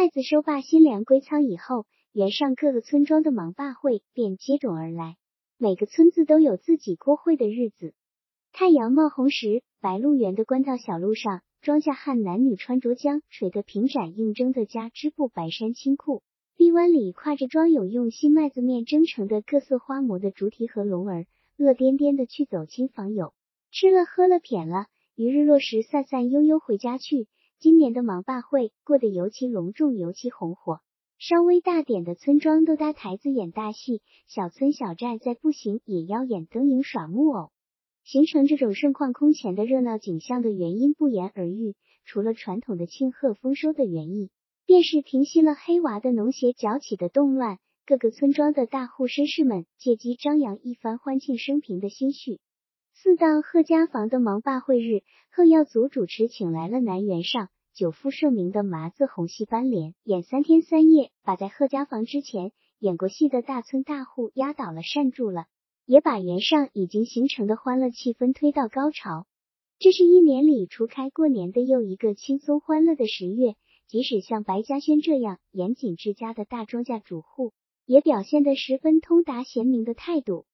麦子收罢新粮归仓以后，原上各个村庄的忙罢会便接踵而来。每个村子都有自己过会的日子。太阳冒红时，白鹿原的官道小路上，庄稼汉男女穿着将垂的平展应征的家织布白衫青裤，臂弯里挎着装有用新麦子面蒸成的各色花馍的竹蹄和龙儿，乐颠颠的去走亲访友，吃了喝了谝了，余日落时散散悠悠回家去。今年的忙坝会过得尤其隆重，尤其红火。稍微大点的村庄都搭台子演大戏，小村小寨再不行也要演灯影耍木偶。形成这种盛况空前的热闹景象的原因不言而喻，除了传统的庆贺丰收的原意，便是平息了黑娃的农协搅起的动乱。各个村庄的大户绅士们借机张扬一番欢庆升平的心绪。四到贺家房的忙罢会日，贺耀祖主持请来了南园上。久负盛名的麻子红戏班联演三天三夜，把在贺家房之前演过戏的大村大户压倒了、扇住了，也把原上已经形成的欢乐气氛推到高潮。这是一年里除开过年的又一个轻松欢乐的十月，即使像白嘉轩这样严谨之家的大庄稼主户，也表现得十分通达贤明的态度。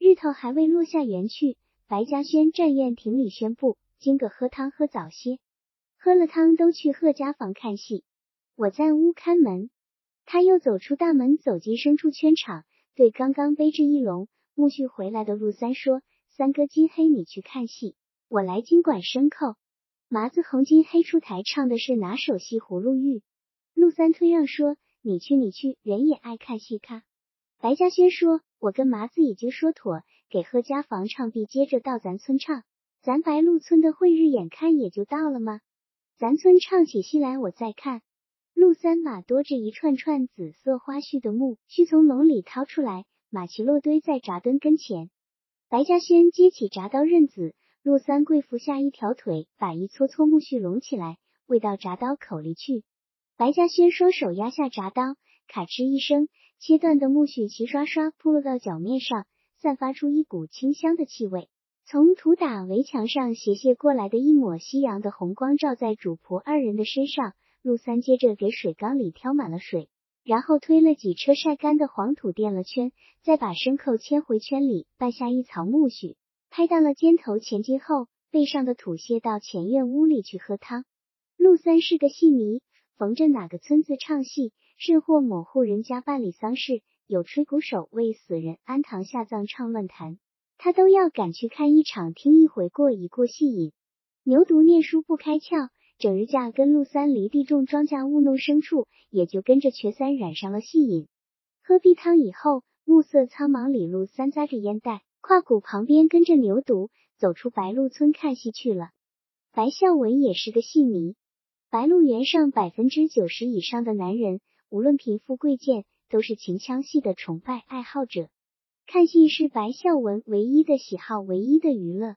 日头还未落下园去，白嘉轩站院庭里宣布：今个喝汤喝早些。喝了汤，都去贺家房看戏。我在屋看门。他又走出大门，走进牲畜圈场，对刚刚背着一笼苜蓿回来的陆三说：“三哥，金黑你去看戏，我来经管牲口。”麻子红金黑出台唱的是哪首戏？葫芦玉。陆三推让说：“你去，你去，人也爱看戏看。”白嘉轩说：“我跟麻子已经说妥，给贺家房唱毕，接着到咱村唱。咱白鹿村的会日眼看也就到了吗？”咱村唱起戏来，我再看。陆三马多着一串串紫色花絮的木须从笼里掏出来，马骑落堆在闸墩跟前。白嘉轩接起铡刀刃子，陆三跪伏下一条腿，把一撮撮木絮拢起来，喂到铡刀口里去。白嘉轩双手压下铡刀，咔哧一声，切断的木絮齐刷刷扑落到脚面上，散发出一股清香的气味。从土打围墙上斜泻过来的一抹夕阳的红光照在主仆二人的身上。陆三接着给水缸里挑满了水，然后推了几车晒干的黄土垫了圈，再把牲口牵回圈里，拌下一槽苜蓿，拍到了肩头前进后，背上的土卸到前院屋里去喝汤。陆三是个戏迷，逢着哪个村子唱戏，甚或某户人家办理丧事，有吹鼓手为死人安堂下葬唱乱弹。他都要赶去看一场，听一回，过一过戏瘾。牛犊念书不开窍，整日架跟陆三犁地种庄稼，务弄牲畜，也就跟着瘸三染上了戏瘾。喝毕汤以后，暮色苍茫里，陆三扎着烟袋，跨谷旁边跟着牛犊走出白鹿村看戏去了。白孝文也是个戏迷，白鹿原上百分之九十以上的男人，无论贫富贵贱，都是秦腔戏的崇拜爱好者。看戏是白孝文唯一的喜好，唯一的娱乐。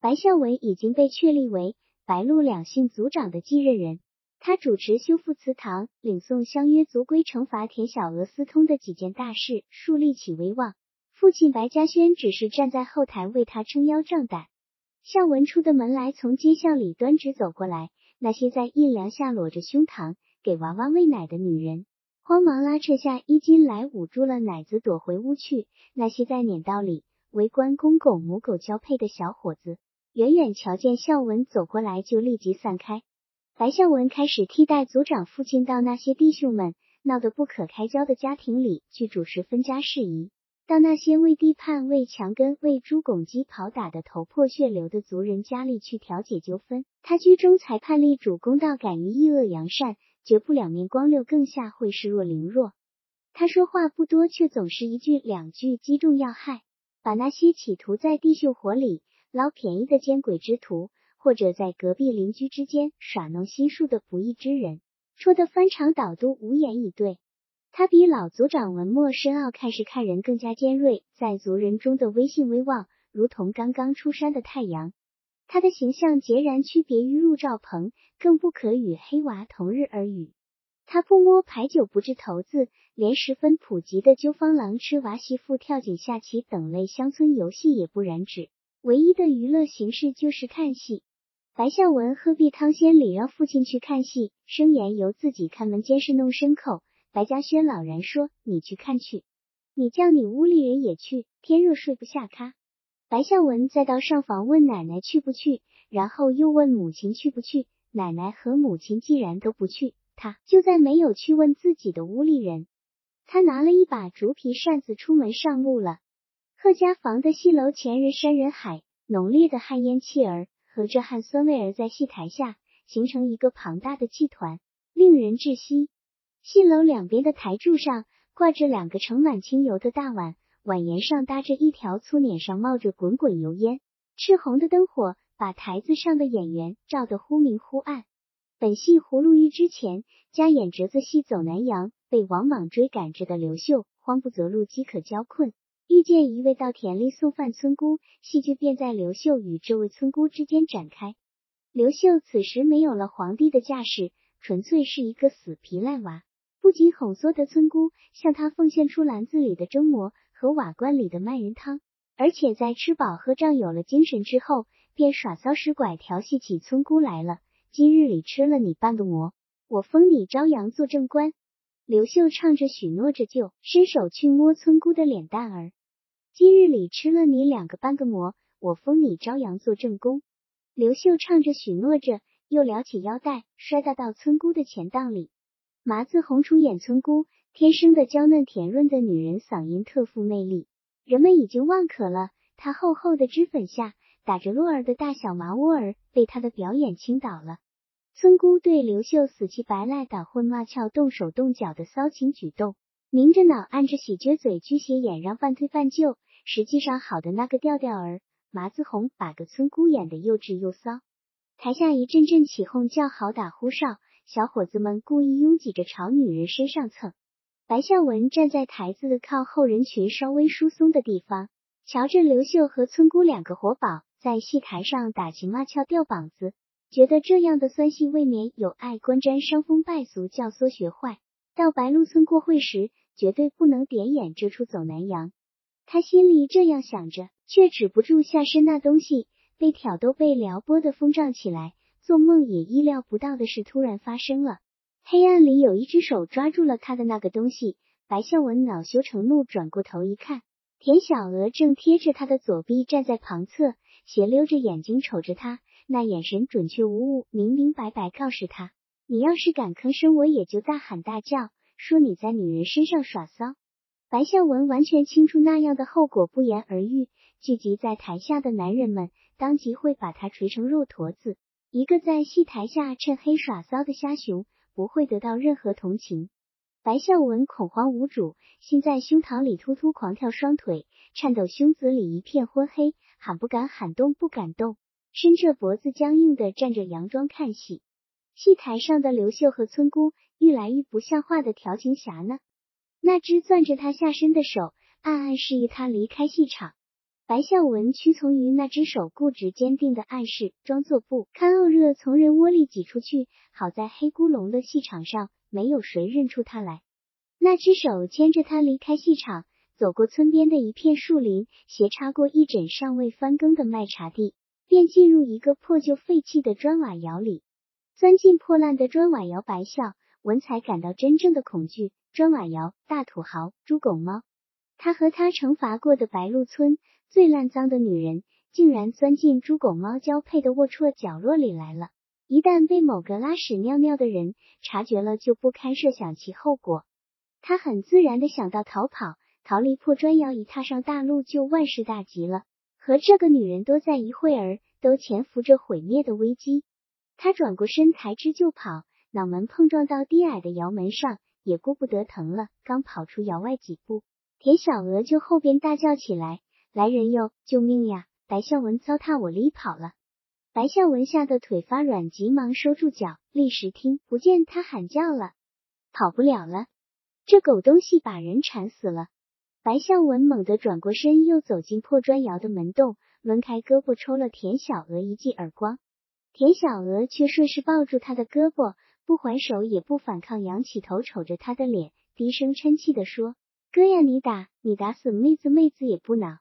白孝文已经被确立为白鹿两姓族长的继任人，他主持修复祠堂、领送相约族规、惩罚田小娥私通的几件大事，树立起威望。父亲白嘉轩只是站在后台为他撑腰壮胆。孝文出的门来，从街巷里端直走过来，那些在阴凉下裸着胸膛给娃娃喂奶的女人。慌忙拉扯下衣襟来捂住了奶子，躲回屋去。那些在撵道里围观公狗母狗交配的小伙子，远远瞧见孝文走过来，就立即散开。白孝文开始替代族长父亲到那些弟兄们闹得不可开交的家庭里去主持分家事宜，到那些为地判、为墙根、为猪拱鸡跑打的头破血流的族人家里去调解纠纷。他居中裁判力主，公道敢于抑恶扬善。绝不两面光溜，更下会视若凌弱。他说话不多，却总是一句两句击中要害，把那些企图在地秀火里捞便宜的奸鬼之徒，或者在隔壁邻居之间耍弄心术的不义之人，戳得翻肠倒肚，无言以对。他比老族长文墨深奥，看事看人更加尖锐，在族人中的威信威望，如同刚刚出山的太阳。他的形象截然区别于陆兆鹏，更不可与黑娃同日而语。他不摸牌九，不掷骰子，连十分普及的揪方狼、吃娃媳妇、跳井下棋等类乡村游戏也不染指。唯一的娱乐形式就是看戏。白孝文何必汤仙里让父亲去看戏，声言由自己看门监视弄牲口。白嘉轩老然说：“你去看去，你叫你屋里人也去。天热睡不下炕。”白孝文再到上房问奶奶去不去，然后又问母亲去不去。奶奶和母亲既然都不去，他就再没有去问自己的屋里人。他拿了一把竹皮扇子出门上路了。贺家房的戏楼前人山人海，浓烈的旱烟气儿。和着汗酸味儿在戏台下形成一个庞大的气团，令人窒息。戏楼两边的台柱上挂着两个盛满清油的大碗，碗沿上搭着一条粗脸，上冒着滚滚油烟。赤红的灯火把台子上的演员照得忽明忽暗。本戏《葫芦玉》之前加演折子戏《走南洋》，被王莽追赶着的刘秀慌不择路，饥渴交困。遇见一位到田里送饭村姑，戏剧便在刘秀与这位村姑之间展开。刘秀此时没有了皇帝的架势，纯粹是一个死皮赖娃，不仅哄唆的村姑向他奉献出篮子里的蒸馍和瓦罐里的麦仁汤，而且在吃饱喝胀有了精神之后，便耍骚使拐调戏起村姑来了。今日里吃了你半个馍，我封你朝阳做正官。刘秀唱着许诺着，就伸手去摸村姑的脸蛋儿。今日里吃了你两个半个馍，我封你朝阳做正宫。刘秀唱着许诺着，又撩起腰带，摔到到村姑的钱当里。麻子红出演村姑，天生的娇嫩甜润的女人嗓音特富魅力，人们已经忘可了。她厚厚的脂粉下打着落儿的大小麻窝儿，被她的表演倾倒了。村姑对刘秀死乞白赖、打混骂俏、动手动脚的骚情举动。明着脑，暗着喜，撅嘴，撅斜眼，让半推半就，实际上好的那个调调儿。麻子红把个村姑演的又稚又骚，台下一阵阵起哄叫好，打呼哨，小伙子们故意拥挤着朝女人身上蹭。白孝文站在台子靠后人群稍微疏松的地方，瞧着刘秀和村姑两个活宝在戏台上打情骂俏、吊膀子，觉得这样的酸戏未免有碍观瞻，伤风败俗，教唆学坏。到白鹿村过会时。绝对不能点演这出走南阳。他心里这样想着，却止不住下身那东西被挑逗、被撩拨的疯胀起来。做梦也意料不到的事突然发生了，黑暗里有一只手抓住了他的那个东西。白孝文恼羞成怒，转过头一看，田小娥正贴着他的左臂站在旁侧，斜溜着眼睛瞅着他，那眼神准确无误，明明白白告诉他：你要是敢吭声，我也就大喊大叫。说你在女人身上耍骚，白孝文完全清楚那样的后果，不言而喻。聚集在台下的男人们当即会把他锤成肉坨子。一个在戏台下趁黑耍骚的瞎熊，不会得到任何同情。白孝文恐慌无主，心在胸膛里突突狂跳，双腿颤抖，胸子里一片昏黑，喊不敢喊，动不敢动，伸着脖子僵硬的站着，佯装看戏。戏台上的刘秀和村姑。愈来愈不像话的调情侠呢？那只攥着他下身的手，暗暗示意他离开戏场。白孝文屈从于那只手固执坚定的暗示，装作不堪恶热，从人窝里挤出去。好在黑咕隆的戏场上，没有谁认出他来。那只手牵着他离开戏场，走过村边的一片树林，斜插过一整尚未翻耕的麦茬地，便进入一个破旧废弃的砖瓦窑里。钻进破烂的砖瓦窑，白孝。文才感到真正的恐惧。砖瓦窑、大土豪、猪狗猫，他和他惩罚过的白鹿村最烂脏的女人，竟然钻进猪狗猫交配的龌龊角落里来了。一旦被某个拉屎尿尿的人察觉了，就不堪设想其后果。他很自然的想到逃跑，逃离破砖窑，一踏上大路就万事大吉了。和这个女人多在一会儿，都潜伏着毁灭的危机。他转过身，抬肢就跑。脑门碰撞到低矮的窑门上，也顾不得疼了。刚跑出窑外几步，田小娥就后边大叫起来：“来人哟，救命呀！”白孝文糟蹋我离跑了。白孝文吓得腿发软，急忙收住脚，立时听不见他喊叫了，跑不了了。这狗东西把人缠死了。白孝文猛地转过身，又走进破砖窑的门洞，抡开胳膊抽了田小娥一记耳光。田小娥却顺势抱住他的胳膊。不还手也不反抗，仰起头瞅着他的脸，低声嗔气的说：“哥呀，你打你打死妹子，妹子也不恼。”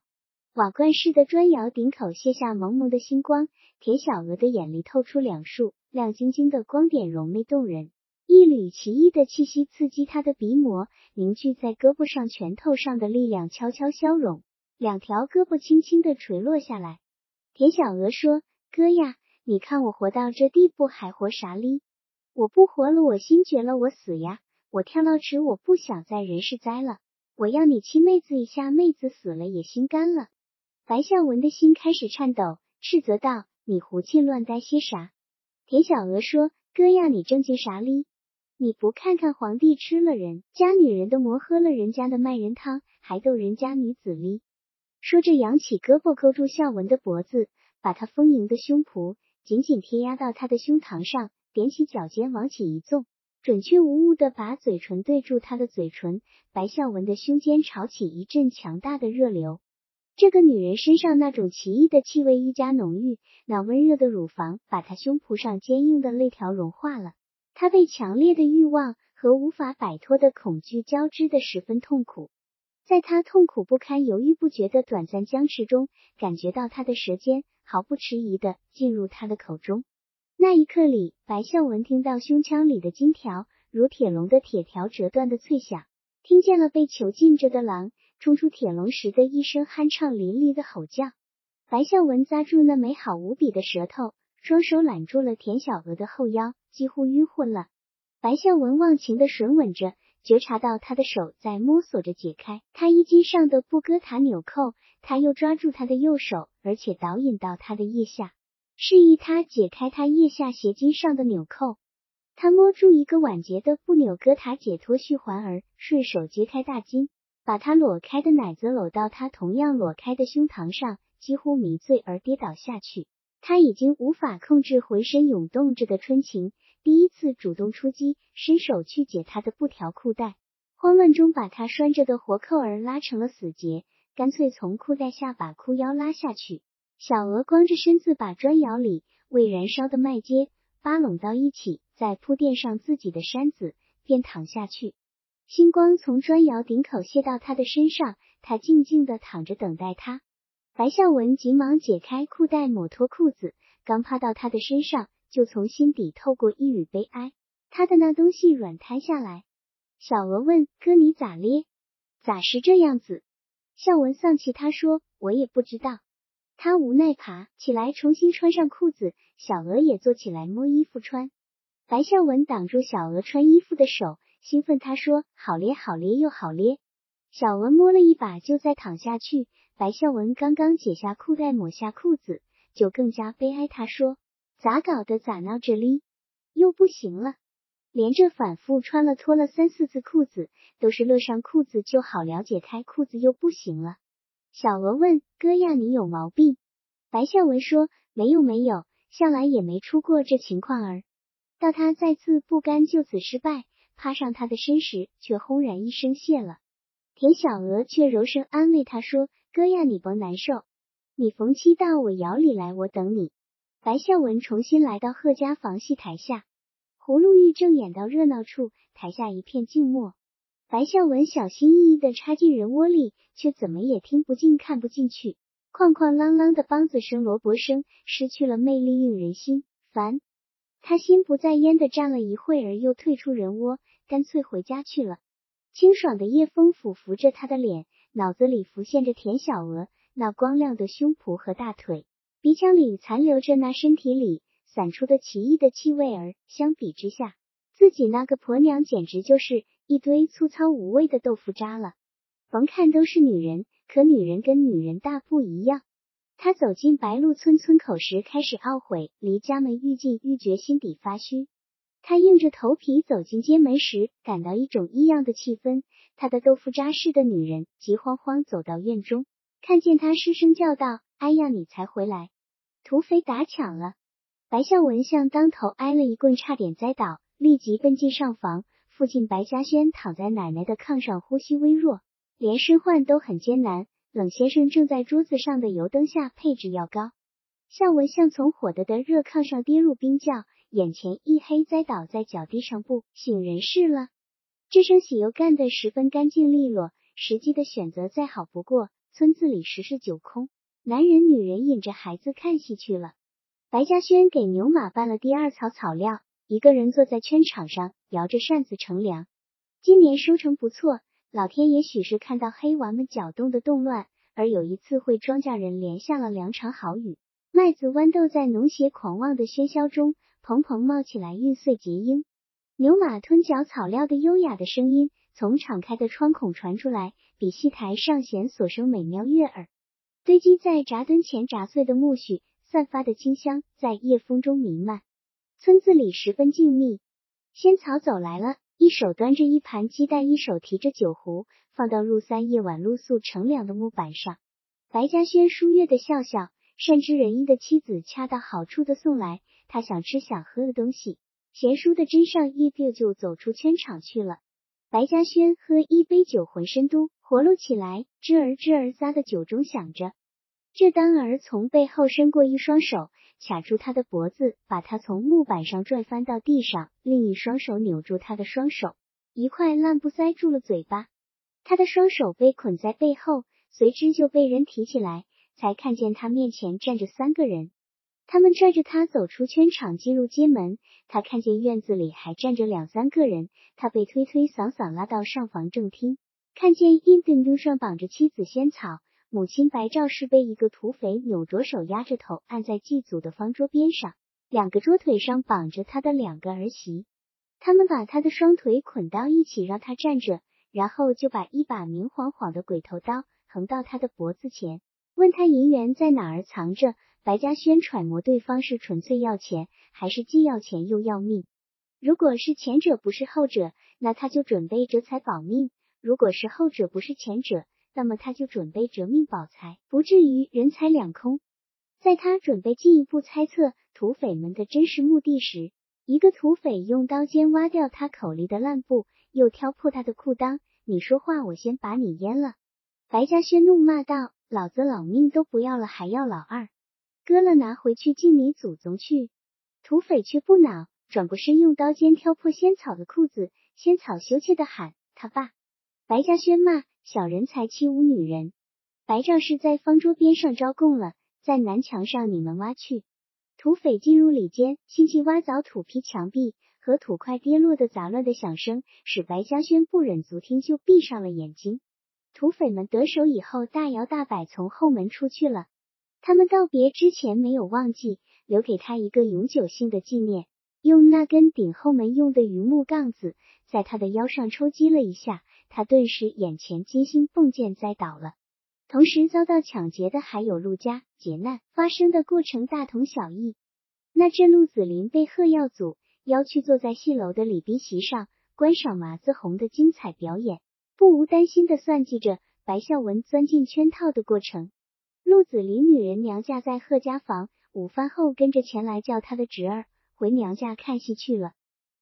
瓦罐似的砖窑顶口卸下蒙蒙的星光，田小娥的眼里透出两束亮晶晶的光点，柔媚动人。一缕奇异的气息刺激她的鼻膜，凝聚在胳膊上、拳头上的力量悄悄消融，两条胳膊轻轻的垂落下来。田小娥说：“哥呀，你看我活到这地步还活啥哩？我不活了，我心绝了，我死呀！我跳到池，我不想在人世栽了。我要你亲妹子一下，妹子死了也心甘了。”白孝文的心开始颤抖，斥责道：“你胡气乱呆些啥？”田小娥说：“哥呀，你正经啥哩？你不看看皇帝吃了人家女人的馍，喝了人家的麦仁汤，还逗人家女子哩？”说着，扬起胳膊勾住孝文的脖子，把他丰盈的胸脯紧紧贴压到他的胸膛上，踮起脚尖往起一纵，准确无误的把嘴唇对住他的嘴唇。白孝文的胸间潮起一阵强大的热流。这个女人身上那种奇异的气味愈加浓郁，那温热的乳房把她胸脯上坚硬的肋条融化了。她被强烈的欲望和无法摆脱的恐惧交织的十分痛苦，在她痛苦不堪、犹豫不决的短暂僵持中，感觉到她的舌尖毫不迟疑的进入她的口中。那一刻里，白孝文听到胸腔里的金条如铁笼的铁条折断的脆响，听见了被囚禁着的狼。冲出铁笼时的一声酣畅淋漓的吼叫，白孝文咂住那美好无比的舌头，双手揽住了田小娥的后腰，几乎晕昏了。白孝文忘情的吮吻着，觉察到他的手在摸索着解开他衣襟上的布哥塔纽扣，他又抓住他的右手，而且导引到他的腋下，示意他解开他腋下斜襟上的纽扣。他摸住一个晚节的布纽哥塔解脱续环儿，顺手揭开大襟。把他裸开的奶子搂到他同样裸开的胸膛上，几乎迷醉而跌倒下去。他已经无法控制浑身涌动着的春情，第一次主动出击，伸手去解他的布条裤带，慌乱中把他拴着的活扣儿拉成了死结，干脆从裤带下把裤腰拉下去。小娥光着身子把砖窑里未燃烧的麦秸扒拢到一起，再铺垫上自己的衫子，便躺下去。星光从砖窑顶口泻到他的身上，他静静的躺着等待他。白孝文急忙解开裤带，抹脱裤子，刚趴到他的身上，就从心底透过一缕悲哀，他的那东西软瘫下来。小娥问：“哥，你咋咧？咋是这样子？”孝文丧气，他说：“我也不知道。”他无奈爬起来，重新穿上裤子。小娥也坐起来摸衣服穿。白孝文挡住小娥穿衣服的手。兴奋，他说：“好咧，好咧，又好咧。”小娥摸了一把，就再躺下去。白孝文刚刚解下裤带，抹下裤子，就更加悲哀。他说：“咋搞的？咋闹着哩？又不行了。”连着反复穿了脱了三四次裤子，都是勒上裤子就好了，解开裤子又不行了。小娥问：“哥呀，你有毛病？”白孝文说：“没有，没有，向来也没出过这情况儿。”到他再次不甘就此失败。趴上他的身时，却轰然一声谢了。田小娥却柔声安慰他说：“哥呀，你甭难受，你逢七到我窑里来，我等你。”白孝文重新来到贺家房戏台下，葫芦玉正演到热闹处，台下一片静默。白孝文小心翼翼的插进人窝里，却怎么也听不进、看不进去。哐哐啷啷的梆子声、锣钹声，失去了魅力，令人心烦。他心不在焉的站了一会儿，又退出人窝。干脆回家去了。清爽的夜风抚拂着他的脸，脑子里浮现着田小娥那光亮的胸脯和大腿，鼻腔里残留着那身体里散出的奇异的气味儿。相比之下，自己那个婆娘简直就是一堆粗糙无味的豆腐渣了。甭看都是女人，可女人跟女人大不一样。他走进白鹿村村口时，开始懊悔；离家门愈近，愈觉心底发虚。他硬着头皮走进街门时，感到一种异样的气氛。他的豆腐渣似的女人急慌慌走到院中，看见他失声叫道：“哎呀，你才回来！土匪打抢了！”白孝文像当头挨了一棍，差点栽倒，立即奔进上房。父亲白嘉轩躺在奶奶的炕上，呼吸微弱，连身唤都很艰难。冷先生正在桌子上的油灯下配置药膏。孝文像从火的的热炕上跌入冰窖。眼前一黑，栽倒在脚地上，不省人事了。这声洗又干得十分干净利落，时机的选择再好不过。村子里十室九空，男人女人引着孩子看戏去了。白嘉轩给牛马拌了第二槽草料，一个人坐在圈场上摇着扇子乘凉。今年收成不错，老天也许是看到黑娃们搅动的动乱，而有一次会庄稼人连下了两场好雨，麦子豌豆在农协狂妄的喧嚣中蓬蓬冒起来，玉碎结英。牛马吞嚼草料的优雅的声音从敞开的窗孔传出来，比戏台上弦所声美妙悦耳。堆积在闸墩前炸碎的苜蓿。散发的清香在夜风中弥漫，村子里十分静谧。仙草走来了，一手端着一盘鸡蛋，一手提着酒壶，放到陆三夜晚露宿乘凉的木板上。白嘉轩舒悦的笑笑，善知人意的妻子恰到好处的送来他想吃想喝的东西。贤淑的真上一就就走出圈场去了。白嘉轩喝一杯酒，浑身都活络起来，吱儿吱儿咂的酒中响着。这丹儿从背后伸过一双手，卡住他的脖子，把他从木板上拽翻到地上，另一双手扭住他的双手，一块烂布塞住了嘴巴。他的双手被捆在背后，随之就被人提起来，才看见他面前站着三个人。他们拽着他走出圈场，进入街门。他看见院子里还站着两三个人，他被推推搡搡拉到上房正厅，看见阴钉钉上绑着妻子仙草。母亲白赵氏被一个土匪扭着手压着头按在祭祖的方桌边上，两个桌腿上绑着他的两个儿媳，他们把他的双腿捆到一起让他站着，然后就把一把明晃晃的鬼头刀横到他的脖子前，问他银元在哪儿藏着。白嘉轩揣摩对方是纯粹要钱，还是既要钱又要命。如果是前者不是后者，那他就准备折财保命；如果是后者不是前者。那么他就准备折命保财，不至于人财两空。在他准备进一步猜测土匪们的真实目的时，一个土匪用刀尖挖掉他口里的烂布，又挑破他的裤裆。你说话，我先把你阉了！白嘉轩怒骂道：“老子老命都不要了，还要老二？割了拿回去敬你祖宗去！”土匪却不恼，转过身用刀尖挑破仙草的裤子。仙草羞怯的喊：“他爸！”白嘉轩骂。小人才欺侮女人！白赵氏在方桌边上招供了，在南墙上你们挖去。土匪进入里间，轻轻挖凿土坯墙壁，和土块跌落的杂乱的响声，使白嘉轩不忍足听，就闭上了眼睛。土匪们得手以后，大摇大摆从后门出去了。他们告别之前没有忘记留给他一个永久性的纪念，用那根顶后门用的榆木杠子在他的腰上抽击了一下。他顿时眼前金星迸溅，栽倒了。同时遭到抢劫的还有陆家，劫难发生的过程大同小异。那阵陆子霖被贺耀祖邀去坐在戏楼的礼宾席上观赏麻子红的精彩表演，不无担心的算计着白孝文钻进圈套的过程。陆子霖女人娘家在贺家房，午饭后跟着前来叫他的侄儿回娘家看戏去了。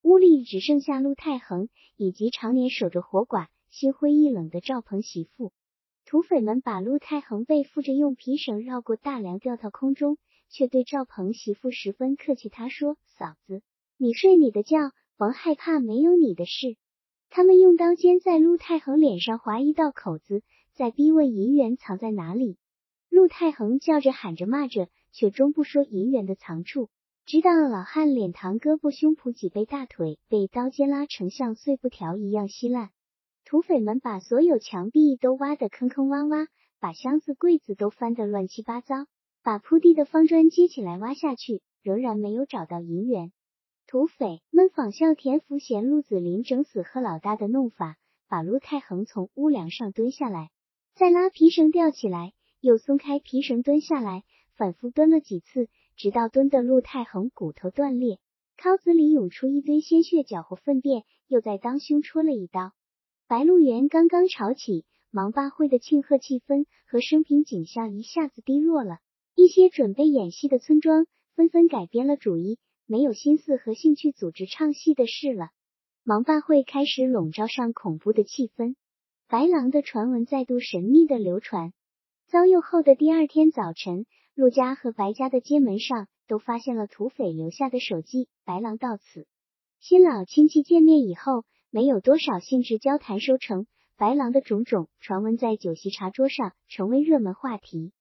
屋里只剩下陆太恒以及常年守着活寡。心灰意冷的赵鹏媳妇，土匪们把陆太恒背负着，用皮绳绕过大梁，吊到空中，却对赵鹏媳妇十分客气。他说：“嫂子，你睡你的觉，甭害怕，没有你的事。”他们用刀尖在陆太恒脸上划一道口子，再逼问银元藏在哪里。陆太恒叫着喊着骂着，却终不说银元的藏处，直到老汉脸膛、胳膊、胸脯、脊背、大腿被刀尖拉成像碎布条一样稀烂。土匪们把所有墙壁都挖得坑坑洼洼，把箱子柜子都翻得乱七八糟，把铺地的方砖接起来挖下去，仍然没有找到银元。土匪们仿效田福贤、陆子霖整死贺老大的弄法，把陆太恒从屋梁上蹲下来，再拉皮绳吊起来，又松开皮绳蹲下来，反复蹲了几次，直到蹲的陆太恒骨头断裂，尻子里涌出一堆鲜血，搅和粪便，又在当胸戳了一刀。白鹿原刚刚吵起，芒八会的庆贺气氛和生平景象一下子低落了。一些准备演戏的村庄纷纷改变了主意，没有心思和兴趣组织唱戏的事了。芒八会开始笼罩上恐怖的气氛，白狼的传闻再度神秘的流传。遭诱后的第二天早晨，陆家和白家的街门上都发现了土匪留下的手迹。白狼到此，新老亲戚见面以后。没有多少兴致交谈收成，白狼的种种传闻在酒席茶桌上成为热门话题。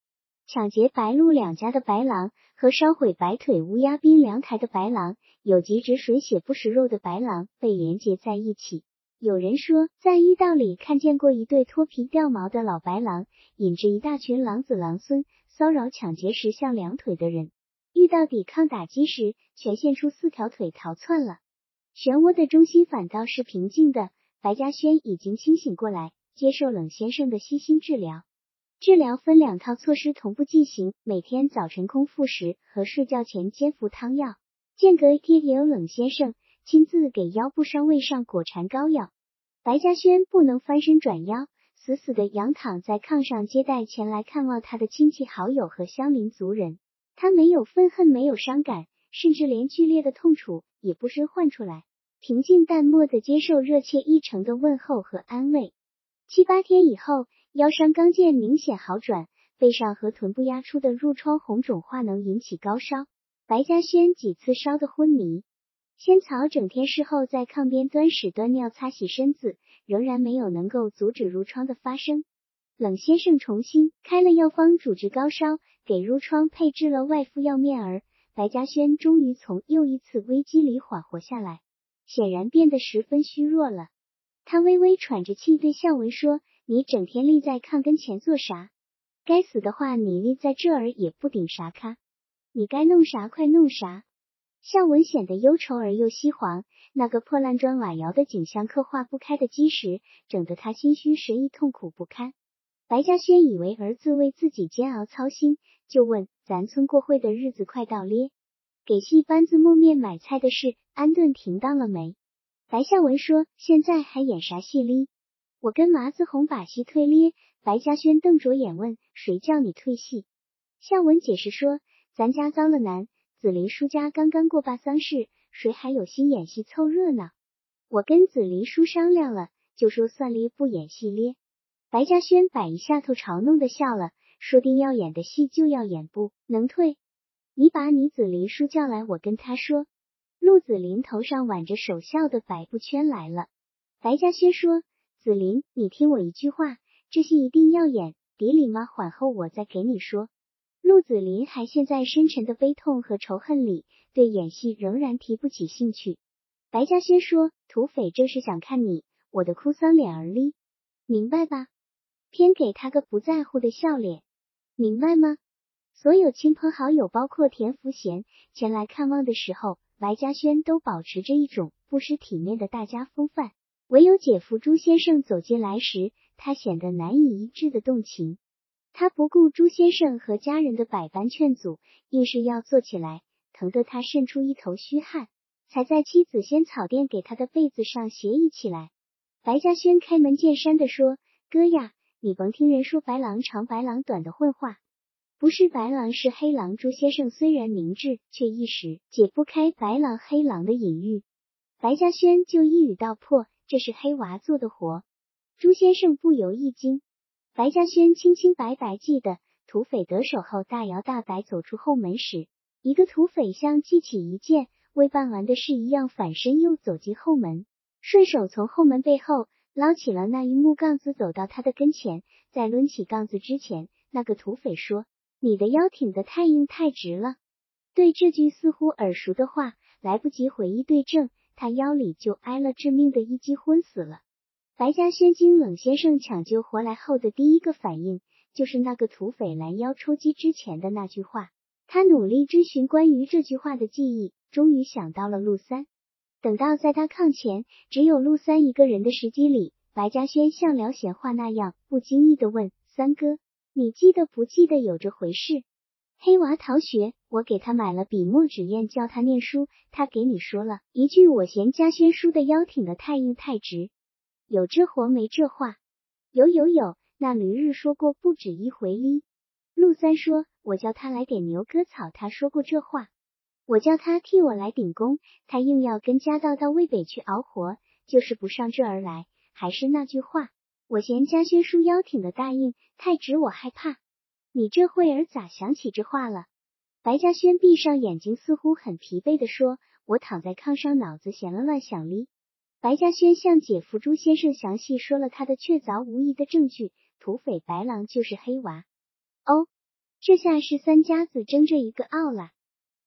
抢劫白鹿两家的白狼和烧毁白腿乌鸦冰凉台的白狼，有几只水血不食肉的白狼被连结在一起。有人说，在驿道里看见过一对脱皮掉毛的老白狼，引着一大群狼子狼孙骚扰抢劫时像两腿的人。遇到抵抗打击时，全现出四条腿逃窜了。漩涡的中心反倒是平静的。白嘉轩已经清醒过来，接受冷先生的悉心治疗。治疗分两套措施同步进行，每天早晨空腹时和睡觉前煎服汤药，间隔一天也有冷先生亲自给腰部伤喂上果蝉膏药。白嘉轩不能翻身转腰，死死的仰躺在炕上接待前来看望他的亲戚好友和乡邻族人。他没有愤恨，没有伤感，甚至连剧烈的痛楚也不生唤出来。平静淡漠的接受热切异诚的问候和安慰。七八天以后，腰伤刚见明显好转，背上和臀部压出的褥疮红肿化脓引起高烧，白嘉轩几次烧得昏迷。仙草整天事后在炕边端屎端尿擦洗身子，仍然没有能够阻止褥疮的发生。冷先生重新开了药方主治高烧，给褥疮配制了外敷药面儿，白嘉轩终于从又一次危机里缓活下来。显然变得十分虚弱了，他微微喘着气对向文说：“你整天立在炕跟前做啥？该死的话，你立在这儿也不顶啥咖。你该弄啥快弄啥。”向文显得忧愁而又凄惶，那个破烂砖瓦窑的景象刻画不开的基石，整得他心虚神意痛苦不堪。白嘉轩以为儿子为自己煎熬操心，就问：“咱村过会的日子快到咧？”给戏班子磨面买菜的事安顿停当了没？白孝文说：“现在还演啥戏哩？我跟麻子红把戏退咧。”白嘉轩瞪着眼问：“谁叫你退戏？”孝文解释说：“咱家遭了难，子林叔家刚刚过罢丧事，谁还有心演戏凑热闹？我跟子林叔商量了，就说算咧不演戏咧。”白嘉轩摆一下头嘲弄的笑了，说：“定要演的戏就要演，不能退。”你把你子林叔叫来，我跟他说。陆子霖头上挽着手孝的百步圈来了。白嘉轩说：“子霖，你听我一句话，这戏一定要演，底里吗？缓后我再给你说。”陆子霖还陷在深沉的悲痛和仇恨里，对演戏仍然提不起兴趣。白嘉轩说：“土匪这是想看你我的哭丧脸儿哩，明白吧？偏给他个不在乎的笑脸，明白吗？”所有亲朋好友，包括田福贤前来看望的时候，白嘉轩都保持着一种不失体面的大家风范。唯有姐夫朱先生走进来时，他显得难以抑制的动情。他不顾朱先生和家人的百般劝阻，硬是要坐起来，疼得他渗出一头虚汗，才在妻子仙草店给他的被子上斜倚起来。白嘉轩开门见山的说：“哥呀，你甭听人说白狼长白狼短的混话。”不是白狼是黑狼，朱先生虽然明智，却一时解不开白狼黑狼的隐喻。白嘉轩就一语道破，这是黑娃做的活。朱先生不由一惊。白嘉轩清清白白记得，土匪得手后大摇大摆走出后门时，一个土匪像记起一件未办完的事一样，反身又走进后门，顺手从后门背后捞起了那一木杠子，走到他的跟前。在抡起杠子之前，那个土匪说。你的腰挺得太硬太直了。对这句似乎耳熟的话，来不及回忆对证，他腰里就挨了致命的一击，昏死了。白嘉轩经冷先生抢救活来后的第一个反应，就是那个土匪拦腰抽击之前的那句话。他努力追寻关于这句话的记忆，终于想到了陆三。等到在他炕前只有陆三一个人的时机里，白嘉轩像聊闲话那样，不经意的问三哥。你记得不记得有这回事？黑娃逃学，我给他买了笔墨纸砚，叫他念书。他给你说了一句：“我嫌家轩叔的腰挺得太硬太直。”有这活没这话？有有有，那驴日说过不止一回哩。陆三说：“我叫他来给牛割草，他说过这话。我叫他替我来顶工，他硬要跟家道到渭北去熬活，就是不上这儿来。还是那句话。”我嫌家轩叔腰挺的大硬太直，我害怕。你这会儿咋想起这话了？白嘉轩闭上眼睛，似乎很疲惫的说：“我躺在炕上，脑子闲了乱想哩。白嘉轩向姐夫朱先生详细说了他的确凿无疑的证据：土匪白狼就是黑娃。哦，这下是三家子争这一个奥了。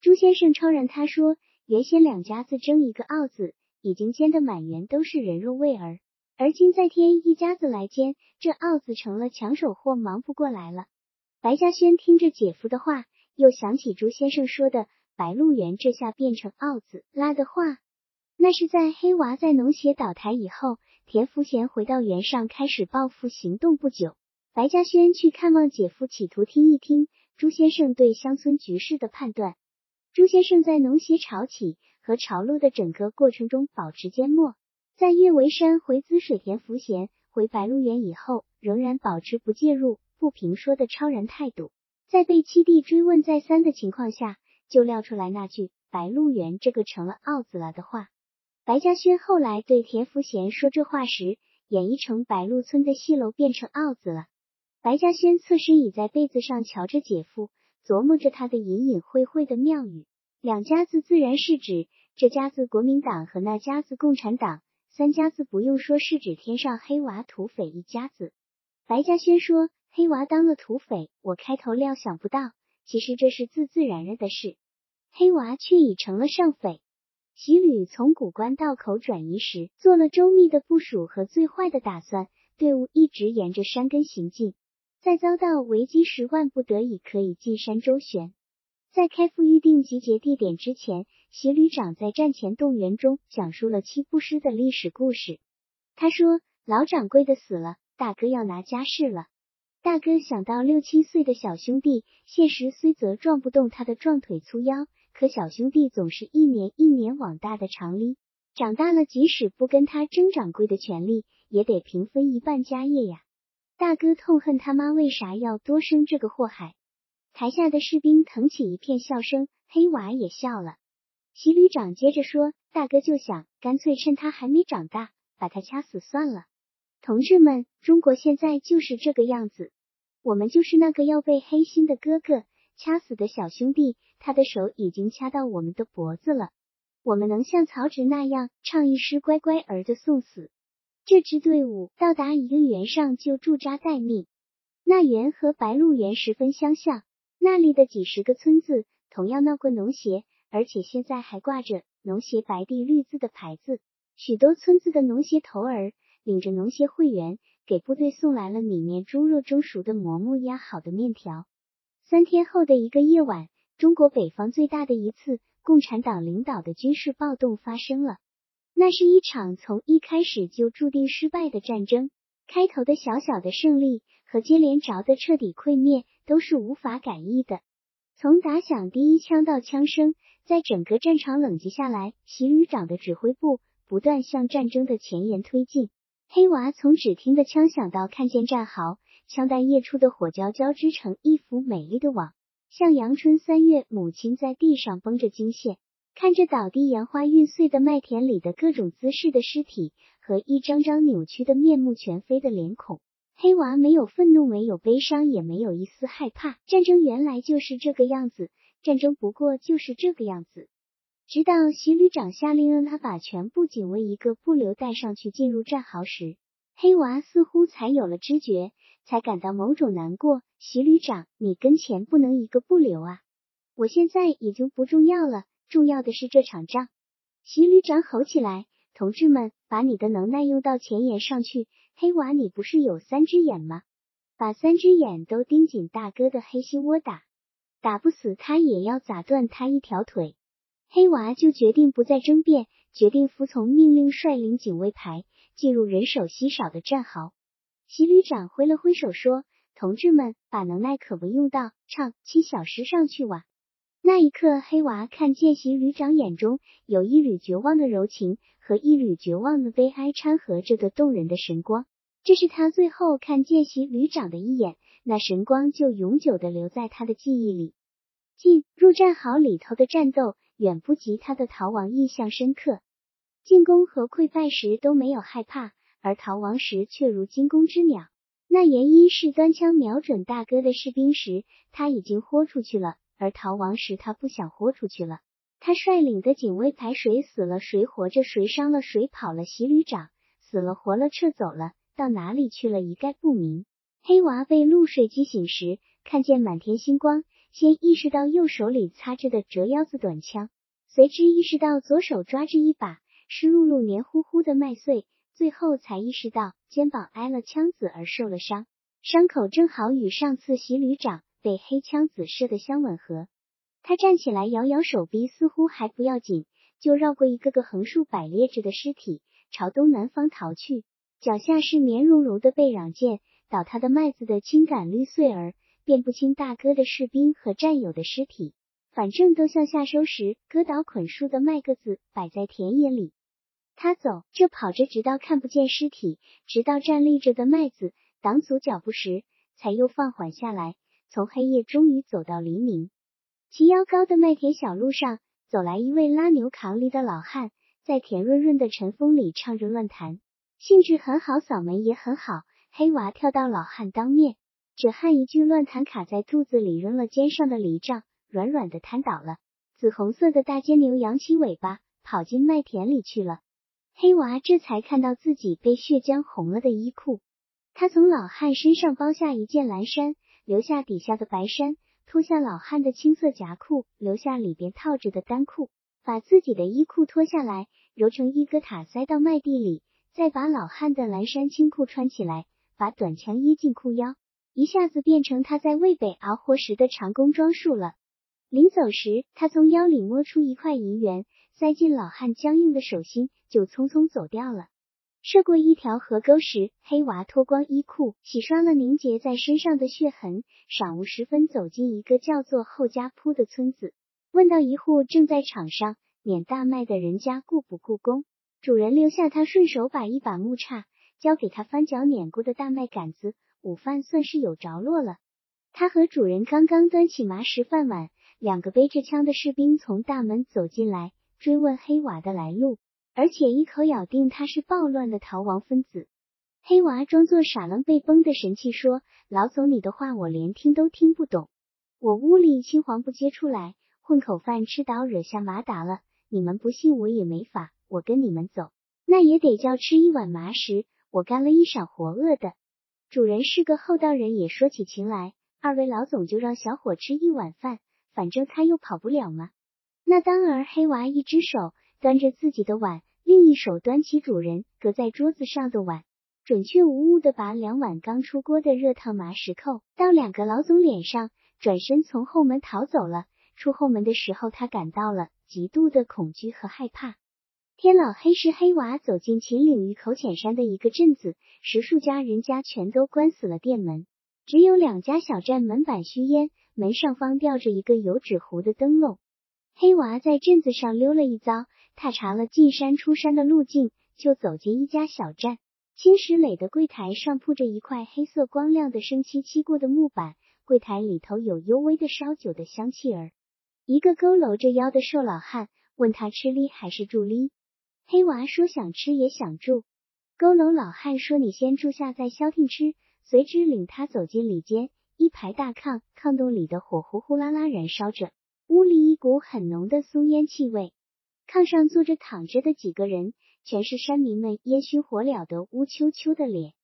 朱先生超然他说，原先两家子争一个奥字，已经煎得满园都是人肉味儿，而今再添一家子来煎，这奥子成了抢手货，忙不过来了。白嘉轩听着姐夫的话，又想起朱先生说的白鹿原这下变成奥子拉的话，那是在黑娃在农协倒台以后，田福贤回到原上开始报复行动不久。白嘉轩去看望姐夫，企图听一听朱先生对乡村局势的判断。朱先生在农协潮起和潮落的整个过程中保持缄默，在岳维山回滋水田福贤回白鹿原以后，仍然保持不介入。不评说的超然态度，在被七弟追问再三的情况下，就撂出来那句“白鹿原这个成了奥子了”的话。白嘉轩后来对田福贤说这话时，演绎成白鹿村的戏楼变成奥子了。白嘉轩侧身倚在被子上，瞧着姐夫，琢磨着他的隐隐晦晦的妙语。两家子自然是指这家子国民党和那家子共产党，三家子不用说是指天上黑娃土匪一家子。白嘉轩说。黑娃当了土匪，我开头料想不到，其实这是自自然然的事。黑娃却已成了上匪。骑旅从古关道口转移时，做了周密的部署和最坏的打算，队伍一直沿着山根行进，在遭到危机时，万不得已可以进山周旋。在开赴预定集结地点之前，骑旅长在战前动员中讲述了七步师的历史故事。他说：“老掌柜的死了，大哥要拿家事了。”大哥想到六七岁的小兄弟，现实虽则撞不动他的壮腿粗腰，可小兄弟总是一年一年往大的长哩，长大了即使不跟他争掌柜的权利，也得平分一半家业呀。大哥痛恨他妈为啥要多生这个祸害。台下的士兵腾起一片笑声，黑娃也笑了。骑旅长接着说：“大哥就想，干脆趁他还没长大，把他掐死算了。”同志们，中国现在就是这个样子。我们就是那个要被黑心的哥哥掐死的小兄弟，他的手已经掐到我们的脖子了。我们能像曹植那样唱一诗乖乖儿的送死？这支队伍到达一个原上就驻扎待命。那原和白鹿原十分相像，那里的几十个村子同样闹过农协，而且现在还挂着农协白地绿字的牌子。许多村子的农协头儿。领着农协会员给部队送来了米面猪肉蒸熟的馍馍压好的面条。三天后的一个夜晚，中国北方最大的一次共产党领导的军事暴动发生了。那是一场从一开始就注定失败的战争。开头的小小的胜利和接连着的彻底溃灭都是无法改易的。从打响第一枪到枪声，在整个战场冷静下来，习旅长的指挥部不断向战争的前沿推进。黑娃从只听的枪响到看见战壕，枪弹夜出的火交交织成一幅美丽的网，像阳春三月母亲在地上绷着金线，看着倒地杨花运碎的麦田里的各种姿势的尸体和一张张扭曲的面目全非的脸孔，黑娃没有愤怒，没有悲伤，也没有一丝害怕。战争原来就是这个样子，战争不过就是这个样子。直到习旅长下令让他把全部警卫一个不留带上去进入战壕时，黑娃似乎才有了知觉，才感到某种难过。习旅长，你跟前不能一个不留啊！我现在已经不重要了，重要的是这场仗。习旅长吼起来：“同志们，把你的能耐用到前沿上去！黑娃，你不是有三只眼吗？把三只眼都盯紧大哥的黑心窝打，打不死他也要砸断他一条腿。”黑娃就决定不再争辩，决定服从命令，率领警卫排进入人手稀少的战壕。骑旅长挥了挥手说：“同志们，把能耐可不用到，唱七小时上去哇！”那一刻，黑娃看见习旅长眼中有一缕绝望的柔情和一缕绝望的悲哀掺和着的动人的神光。这是他最后看见习旅长的一眼，那神光就永久的留在他的记忆里。进入战壕里头的战斗。远不及他的逃亡印象深刻。进攻和溃败时都没有害怕，而逃亡时却如惊弓之鸟。那原因是端枪瞄准大哥的士兵时，他已经豁出去了；而逃亡时，他不想豁出去了。他率领的警卫排谁死了谁活着，谁伤了谁跑了，习旅长死了活了撤走了，到哪里去了，一概不明。黑娃被露水激醒时，看见满天星光，先意识到右手里擦着的折腰子短枪，随之意识到左手抓着一把湿漉漉、黏糊糊的麦穗，最后才意识到肩膀挨了枪子而受了伤，伤口正好与上次袭旅长被黑枪子射的相吻合。他站起来，摇摇手臂，似乎还不要紧，就绕过一个个横竖摆列着的尸体，朝东南方逃去。脚下是绵茸茸的被壤箭，倒塌的麦子的青杆绿穗儿，辨不清大哥的士兵和战友的尸体，反正都像下收时割倒捆树的麦个子摆在田野里。他走着跑着，直到看不见尸体，直到站立着的麦子挡阻脚步时，才又放缓下来，从黑夜终于走到黎明。齐腰高的麦田小路上，走来一位拉牛扛犁的老汉，在甜润润的晨风里唱着乱弹，兴致很好，嗓门也很好。黑娃跳到老汉当面，这汉一句乱弹卡在肚子里，扔了肩上的犁杖，软软的瘫倒了。紫红色的大尖牛扬起尾巴，跑进麦田里去了。黑娃这才看到自己被血浆红了的衣裤，他从老汉身上剥下一件蓝衫，留下底下的白衫。脱下老汉的青色夹裤，留下里边套着的单裤，把自己的衣裤脱下来，揉成一个塔塞到麦地里，再把老汉的蓝衫青裤穿起来，把短枪掖进裤腰，一下子变成他在渭北熬活时的长工装束了。临走时，他从腰里摸出一块银元，塞进老汉僵硬的手心，就匆匆走掉了。涉过一条河沟时，黑娃脱光衣裤，洗刷了凝结在身上的血痕。晌午时分，走进一个叫做后家铺的村子，问到一户正在场上碾大麦的人家雇不雇工。主人留下他，顺手把一把木叉交给他翻脚碾过的大麦杆子，午饭算是有着落了。他和主人刚刚端起麻食饭碗，两个背着枪的士兵从大门走进来，追问黑娃的来路。而且一口咬定他是暴乱的逃亡分子。黑娃装作傻愣被崩的神气说：“老总，你的话我连听都听不懂。我屋里青黄不接出来，混口饭吃倒惹下麻达了。你们不信我也没法。我跟你们走，那也得叫吃一碗麻食。我干了一晌活饿的。主人是个厚道人，也说起情来。二位老总就让小伙吃一碗饭，反正他又跑不了嘛。那当儿，黑娃一只手。”端着自己的碗，另一手端起主人搁在桌子上的碗，准确无误的把两碗刚出锅的热烫麻食扣到两个老总脸上，转身从后门逃走了。出后门的时候，他感到了极度的恐惧和害怕。天老黑时，黑娃走进秦岭峪口浅山的一个镇子，十数家人家全都关死了店门，只有两家小站门板虚烟，门上方吊着一个油纸糊的灯笼。黑娃在镇子上溜了一遭。踏查了进山出山的路径，就走进一家小站。青石垒的柜台上铺着一块黑色光亮的生漆漆过的木板，柜台里头有幽微的烧酒的香气儿。一个佝偻着腰的瘦老汉问他吃梨还是住梨。黑娃说想吃也想住。佝偻老汉说你先住下再消停吃。随之领他走进里间，一排大炕，炕洞里的火呼呼啦啦燃烧着，屋里一股很浓的松烟气味。炕上坐着躺着的几个人，全是山民们烟熏火燎的乌秋秋的脸。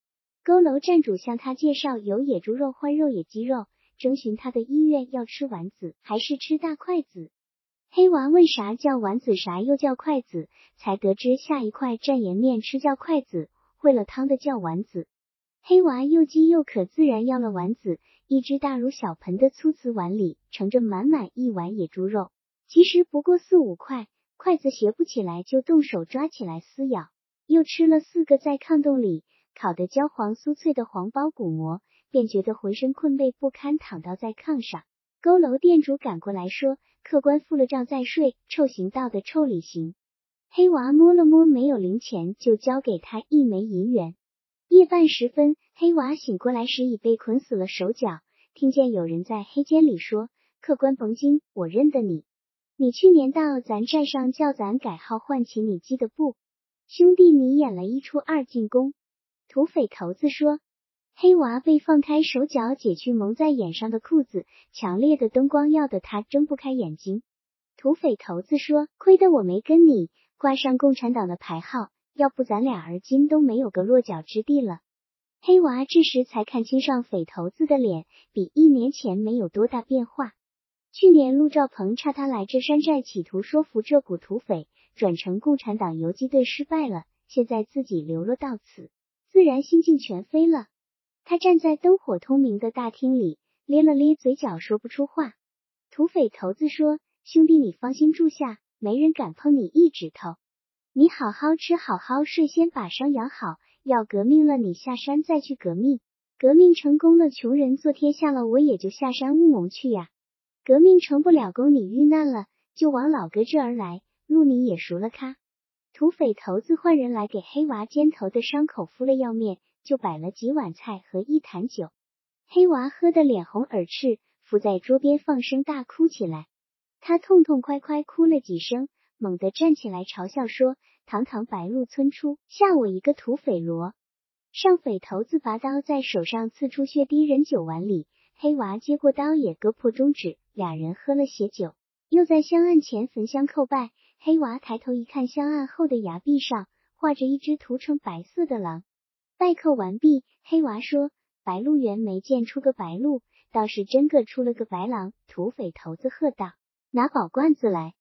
佝偻站主向他介绍有野猪肉换肉野鸡肉，征询他的意愿，要吃丸子还是吃大筷子。黑娃问啥叫丸子，啥又叫筷子，才得知下一块蘸盐面吃叫筷子，烩了汤的叫丸子。黑娃又饥又渴，自然要了丸子。一只大如小盆的粗瓷碗里盛着满满一碗野猪肉，其实不过四五块。筷子斜不起来，就动手抓起来撕咬。又吃了四个在炕洞里烤得焦黄酥脆的黄包骨馍，便觉得浑身困惫不堪，躺倒在炕上。佝偻店主赶过来说：“客官付了账再睡，臭行道的臭礼行。”黑娃摸了摸没有零钱，就交给他一枚银元。夜半时分，黑娃醒过来时已被捆死了手脚，听见有人在黑间里说：“客官甭惊，我认得你。”你去年到咱寨上叫咱改号换起，你记得不？兄弟，你演了一出二进宫。土匪头子说。黑娃被放开手脚，解去蒙在眼上的裤子，强烈的灯光耀得他睁不开眼睛。土匪头子说：“亏得我没跟你挂上共产党的牌号，要不咱俩而今都没有个落脚之地了。”黑娃这时才看清上匪头子的脸，比一年前没有多大变化。去年陆兆鹏差他来这山寨，企图说服这股土匪转成共产党游击队，失败了。现在自己流落到此，自然心境全非了。他站在灯火通明的大厅里，咧了咧嘴角，说不出话。土匪头子说。兄弟，你放心住下，没人敢碰你一指头。你好好吃，好好睡，先把伤养好。要革命了，你下山再去革命。革命成功了，穷人做天下了，我也就下山务农去呀。革命成不了功，你遇难了，就往老哥这儿来，路你也熟了。咔，土匪头子换人来给黑娃肩头的伤口敷了药面，就摆了几碗菜和一坛酒。黑娃喝得脸红耳赤，伏在桌边放声大哭起来。他痛痛快快哭了几声，猛地站起来嘲笑说：“堂堂白鹿村出，吓我一个土匪罗！”上匪头子拔刀在手上刺出血滴人酒碗里，黑娃接过刀也割破中指，俩人喝了些酒，又在香案前焚香叩拜。黑娃抬头一看，香案后的崖壁上画着一只涂成白色的狼。拜叩完毕，黑娃说：“白鹿原没见出个白鹿，倒是真个出了个白狼。”土匪头子喝道。拿宝罐子来！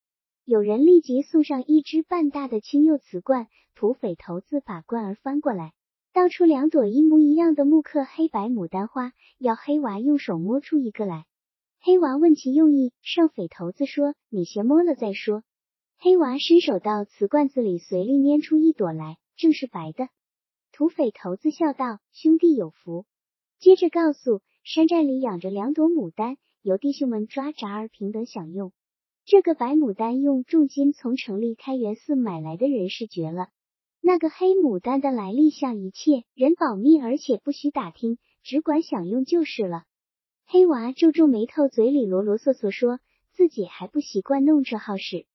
有人立即送上一只半大的青釉瓷罐。土匪头子把罐儿翻过来，倒出两朵一模一样的木刻黑白牡丹花，要黑娃用手摸出一个来。黑娃问其用意，上匪头子说：“你先摸了再说。”黑娃伸手到瓷罐子里，随力拈出一朵来，正是白的。土匪头子笑道：“兄弟有福。”接着告诉：“山寨里养着两朵牡丹，由弟兄们抓杂儿平等享用。”这个白牡丹用重金从城里开元寺买来的人是绝了。那个黑牡丹的来历像一切人保密，而且不许打听，只管享用就是了。黑娃皱皱眉头，嘴里啰啰嗦嗦说自己还不习惯弄这号事。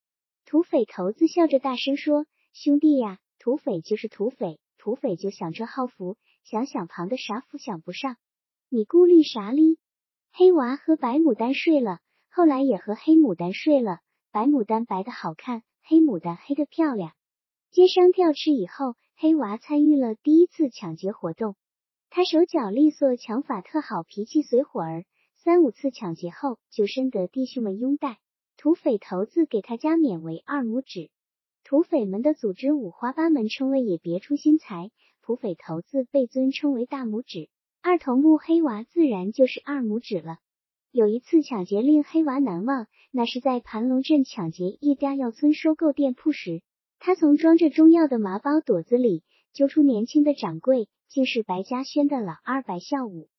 土匪头子笑着大声说：“兄弟呀，土匪就是土匪，土匪就享这号福，想想旁的啥福享不上，你顾虑啥哩？”黑娃和白牡丹睡了。后来也和黑牡丹睡了，白牡丹白的好看，黑牡丹黑的漂亮。接商吊吃以后，黑娃参与了第一次抢劫活动，他手脚利索，抢法特好，脾气随火儿。三五次抢劫后，就深得弟兄们拥戴。土匪头子给他加冕为二拇指。土匪们的组织五花八门，称谓也别出心裁。土匪头子被尊称为大拇指，二头目黑娃自然就是二拇指了。有一次抢劫令黑娃难忘，那是在盘龙镇抢劫一家药村收购店铺时，他从装着中药的麻包垛子里揪出年轻的掌柜，竟是白嘉轩的老二白孝武。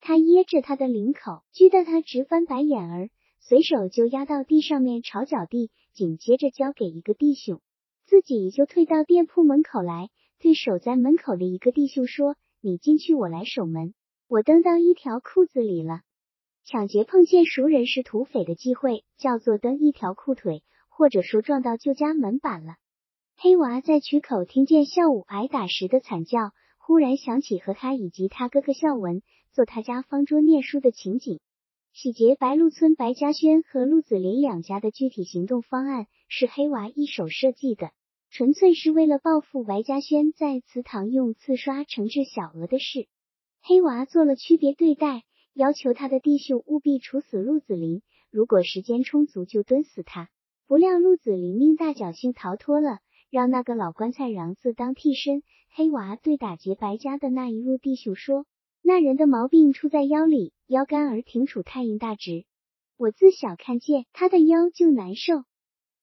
他噎着他的领口，拘得他直翻白眼儿，随手就压到地上面朝脚地，紧接着交给一个弟兄，自己就退到店铺门口来，对守在门口的一个弟兄说：“你进去，我来守门。我蹬到一条裤子里了。”抢劫碰见熟人是土匪的忌讳，叫做蹬一条裤腿，或者说撞到旧家门板了。黑娃在渠口听见孝武挨打时的惨叫，忽然想起和他以及他哥哥孝文坐他家方桌念书的情景。洗劫白鹿村白嘉轩和陆子霖两家的具体行动方案是黑娃一手设计的，纯粹是为了报复白嘉轩在祠堂用刺刷惩治小娥的事。黑娃做了区别对待。要求他的弟兄务必处死陆子霖，如果时间充足就蹲死他。不料陆子霖命大侥幸逃脱了，让那个老棺材瓤子当替身。黑娃对打劫白家的那一路弟兄说：“那人的毛病出在腰里，腰杆儿挺杵太硬大直，我自小看见他的腰就难受。”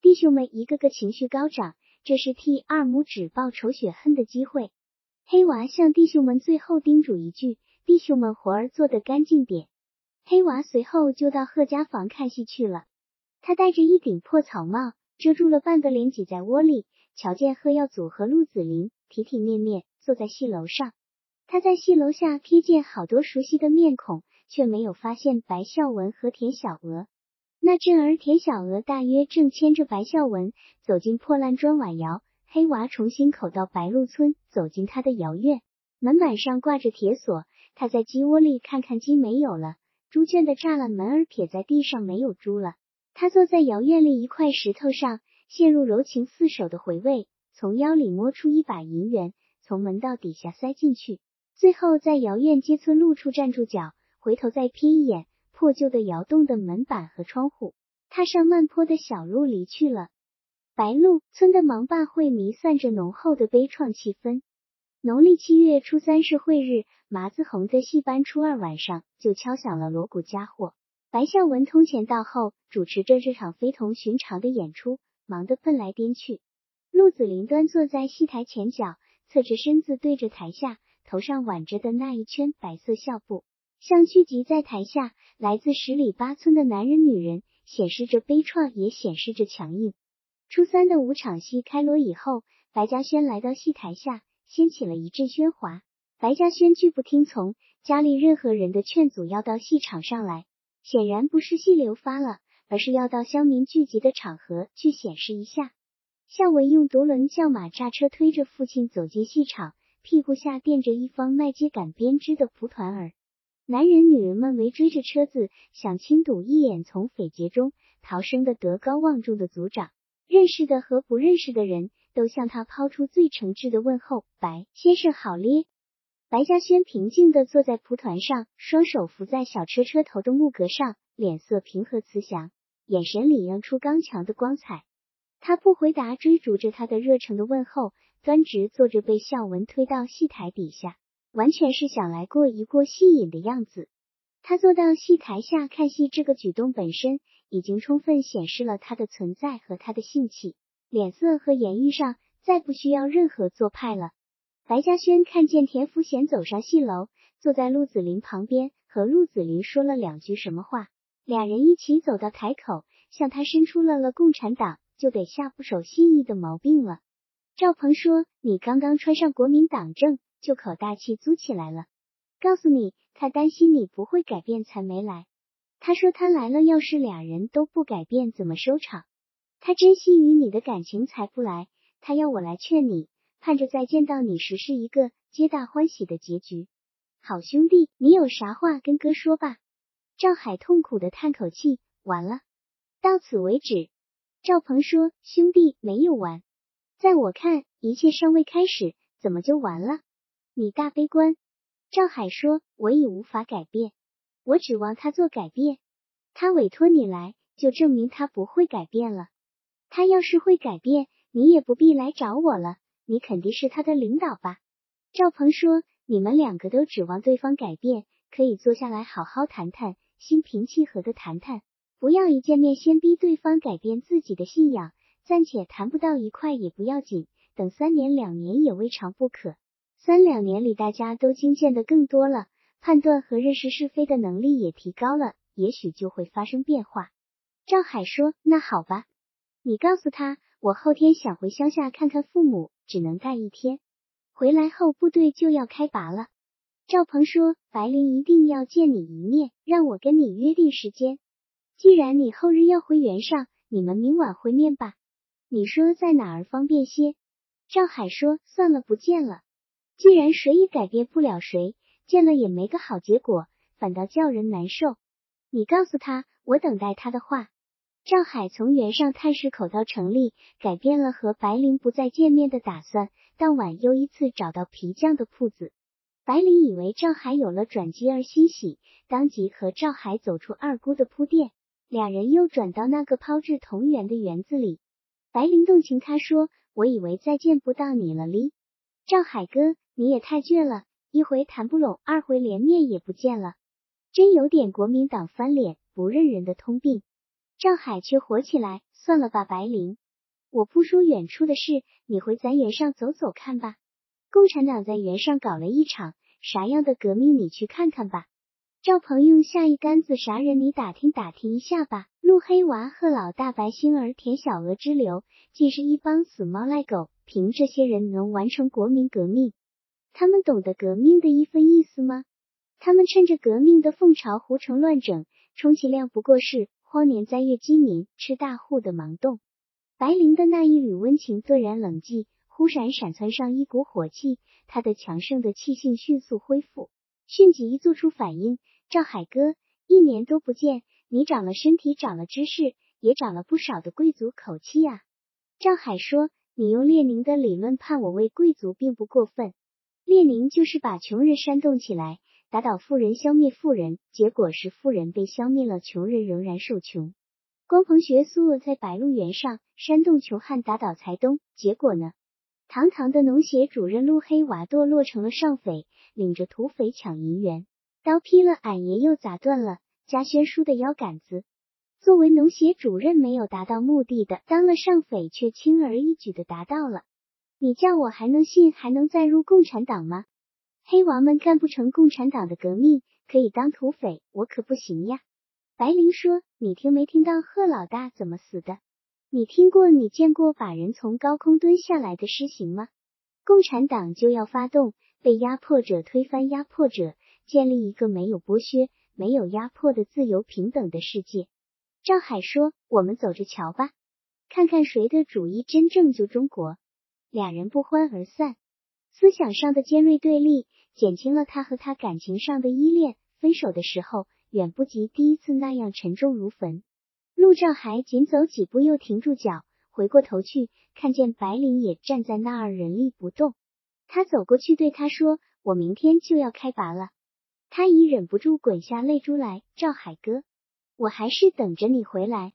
弟兄们一个个情绪高涨，这是替二拇指报仇雪恨的机会。黑娃向弟兄们最后叮嘱一句。弟兄们，活儿做得干净点。黑娃随后就到贺家房看戏去了。他戴着一顶破草帽，遮住了半个脸，挤在窝里。瞧见贺耀祖和陆子霖体体面面坐在戏楼上。他在戏楼下瞥见好多熟悉的面孔，却没有发现白孝文和田小娥。那阵儿，田小娥大约正牵着白孝文走进破烂砖瓦窑。黑娃重新口到白鹿村，走进他的窑院，门板上挂着铁锁。他在鸡窝里看看鸡没有了，猪圈的栅栏门儿撇在地上没有猪了。他坐在窑院里一块石头上，陷入柔情似手的回味，从腰里摸出一把银元，从门道底下塞进去，最后在窑院街村路处站住脚，回头再瞥一眼破旧的窑洞的门板和窗户，踏上慢坡的小路离去了。白鹿村的忙坝会弥散着浓厚的悲怆气氛。农历七月初三是会日，麻子红在戏班初二晚上就敲响了锣鼓家伙。白孝文通前到后，主持着这场非同寻常的演出，忙得奔来颠去。陆子霖端坐在戏台前角，侧着身子对着台下，头上挽着的那一圈白色孝布，向聚集在台下来自十里八村的男人女人，显示着悲怆，也显示着强硬。初三的五场戏开锣以后，白嘉轩来到戏台下，掀起了一阵喧哗。白嘉轩拒不听从家里任何人的劝阻，要到戏场上来。显然不是戏流发了，而是要到乡民聚集的场合去显示一下。孝文用独轮轿马扎车推着父亲走进戏场，屁股下垫着一方麦秸秆编织的蒲团儿。男人女人们围追着车子，想亲睹一眼从匪劫中逃生的德高望重的族长。认识的和不认识的人都向他抛出最诚挚的问候：“白先生好咧。”白嘉轩平静地坐在蒲团上，双手扶在小车车头的木格上，脸色平和慈祥，眼神里映出刚强的光彩。他不回答追逐着他的热诚的问候，端直坐着，被孝文推到戏台底下，完全是想来过一过戏瘾的样子。他坐到戏台下看戏，这个举动本身已经充分显示了他的存在和他的性气，脸色和言语上再不需要任何做派了。白嘉轩看见田福贤走上戏楼，坐在陆子霖旁边，和陆子霖说了两句什么话，俩人一起走到台口，向他伸出了了共产党就得下不守信义的毛病了。赵鹏说：“你刚刚穿上国民党证，就口大气租起来了。告诉你，他担心你不会改变，才没来。他说他来了，要是俩人都不改变，怎么收场？他珍惜与你的感情，才不来。他要我来劝你。”盼着再见到你时是一个皆大欢喜的结局。好兄弟，你有啥话跟哥说吧。赵海痛苦的叹口气，完了，到此为止。赵鹏说：“兄弟，没有完，在我看，一切尚未开始，怎么就完了？你大悲观。”赵海说：“我已无法改变，我指望他做改变。他委托你来，就证明他不会改变了。他要是会改变，你也不必来找我了。”你肯定是他的领导吧？赵鹏说：“你们两个都指望对方改变，可以坐下来好好谈谈，心平气和的谈谈，不要一见面先逼对方改变自己的信仰。暂且谈不到一块也不要紧，等三年两年也未尝不可。三两年里大家都经见的更多了，判断和认识是非的能力也提高了，也许就会发生变化。”赵海说：“那好吧，你告诉他。”我后天想回乡下看看父母，只能待一天。回来后部队就要开拔了。赵鹏说：“白灵一定要见你一面，让我跟你约定时间。既然你后日要回原上，你们明晚会面吧？你说在哪儿方便些？”赵海说：“算了，不见了。既然谁也改变不了谁，见了也没个好结果，反倒叫人难受。你告诉他，我等待他的话。”赵海从原上探视口到城里，改变了和白灵不再见面的打算。当晚又一次找到皮匠的铺子，白灵以为赵海有了转机而欣喜，当即和赵海走出二姑的铺店，两人又转到那个抛掷铜元的园子里。白灵动情，他说：“我以为再见不到你了哩，赵海哥，你也太倔了，一回谈不拢，二回连面也不见了，真有点国民党翻脸不认人的通病。”赵海却火起来，算了吧，白灵，我不说远处的事，你回咱原上走走看吧。共产党在原上搞了一场啥样的革命，你去看看吧。赵鹏用下一杆子啥人，你打听打听一下吧。陆黑娃和老大白星儿、田小娥之流，既是一帮死猫赖狗，凭这些人能完成国民革命？他们懂得革命的一分意思吗？他们趁着革命的风潮胡成乱整，充其量不过是。荒年灾月饥民吃大户的盲动，白灵的那一缕温情顿然冷寂，忽闪闪窜上一股火气，他的强盛的气性迅速恢复，迅即做出反应。赵海哥，一年多不见，你长了身体，长了知识，也长了不少的贵族口气啊。赵海说：“你用列宁的理论判我为贵族，并不过分。列宁就是把穷人煽动起来，打倒富人，消灭富人，结果是富人被消灭了，穷人仍然受穷。光鹏学苏在白鹿原上煽动穷汉，打倒财东，结果呢？堂堂的农协主任陆黑娃堕落成了上匪，领着土匪抢银元，刀劈了俺爷，又砸断了家轩叔的腰杆子。”作为农协主任没有达到目的的，当了上匪却轻而易举的达到了。你叫我还能信，还能再入共产党吗？黑娃们干不成共产党的革命，可以当土匪，我可不行呀。白灵说：“你听没听到贺老大怎么死的？你听过、你见过把人从高空蹲下来的施行吗？共产党就要发动，被压迫者推翻压迫者，建立一个没有剥削、没有压迫的自由平等的世界。”赵海说：“我们走着瞧吧，看看谁的主意真正救中国。”俩人不欢而散。思想上的尖锐对立减轻了他和他感情上的依恋。分手的时候，远不及第一次那样沉重如坟。陆兆海仅走几步又停住脚，回过头去，看见白灵也站在那儿，人力不动。他走过去对他说：“我明天就要开拔了。”他已忍不住滚下泪珠来。赵海哥。我还是等着你回来。